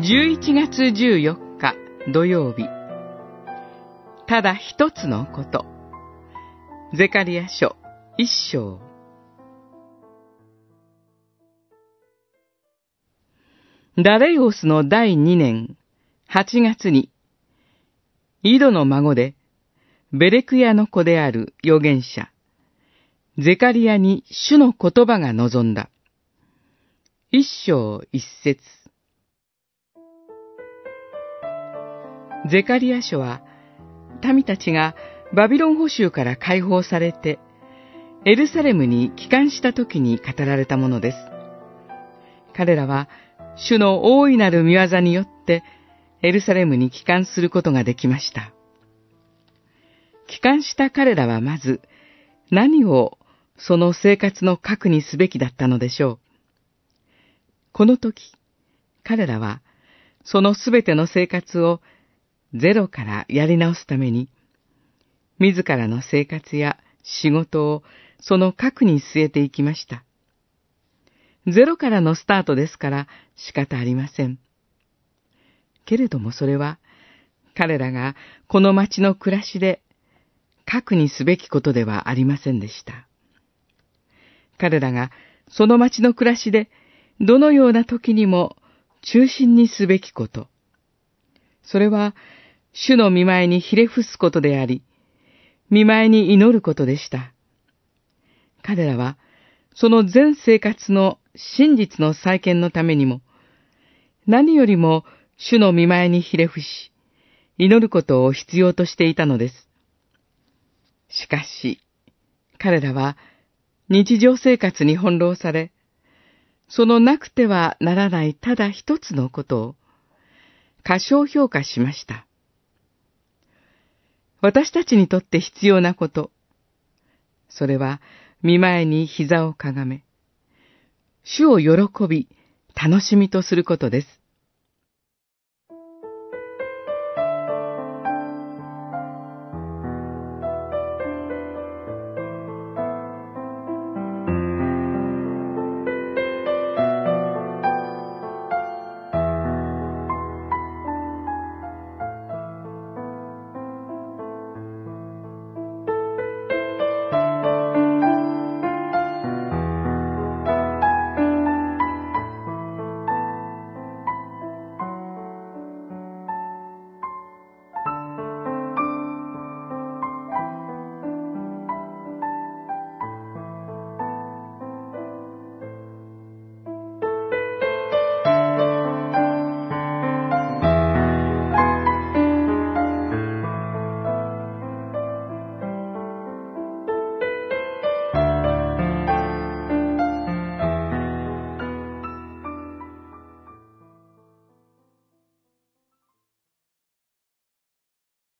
11月14日土曜日。ただ一つのこと。ゼカリア書一章。ダレイオスの第二年8月に、井戸の孫で、ベレクヤの子である預言者、ゼカリアに主の言葉が望んだ。一章一節。ゼカリア書は、民たちがバビロン捕囚から解放されて、エルサレムに帰還した時に語られたものです。彼らは、主の大いなる見業によって、エルサレムに帰還することができました。帰還した彼らはまず、何をその生活の核にすべきだったのでしょう。この時、彼らは、そのすべての生活をゼロからやり直すために、自らの生活や仕事をその核に据えていきました。ゼロからのスタートですから仕方ありません。けれどもそれは、彼らがこの町の暮らしで核にすべきことではありませんでした。彼らがその町の暮らしでどのような時にも中心にすべきこと。それは主の見前にひれ伏すことであり、見前に祈ることでした。彼らは、その全生活の真実の再建のためにも、何よりも主の見前にひれ伏し、祈ることを必要としていたのです。しかし、彼らは日常生活に翻弄され、そのなくてはならないただ一つのことを過小評価しました。私たちにとって必要なこと。それは、見前に膝をかがめ、主を喜び、楽しみとすることです。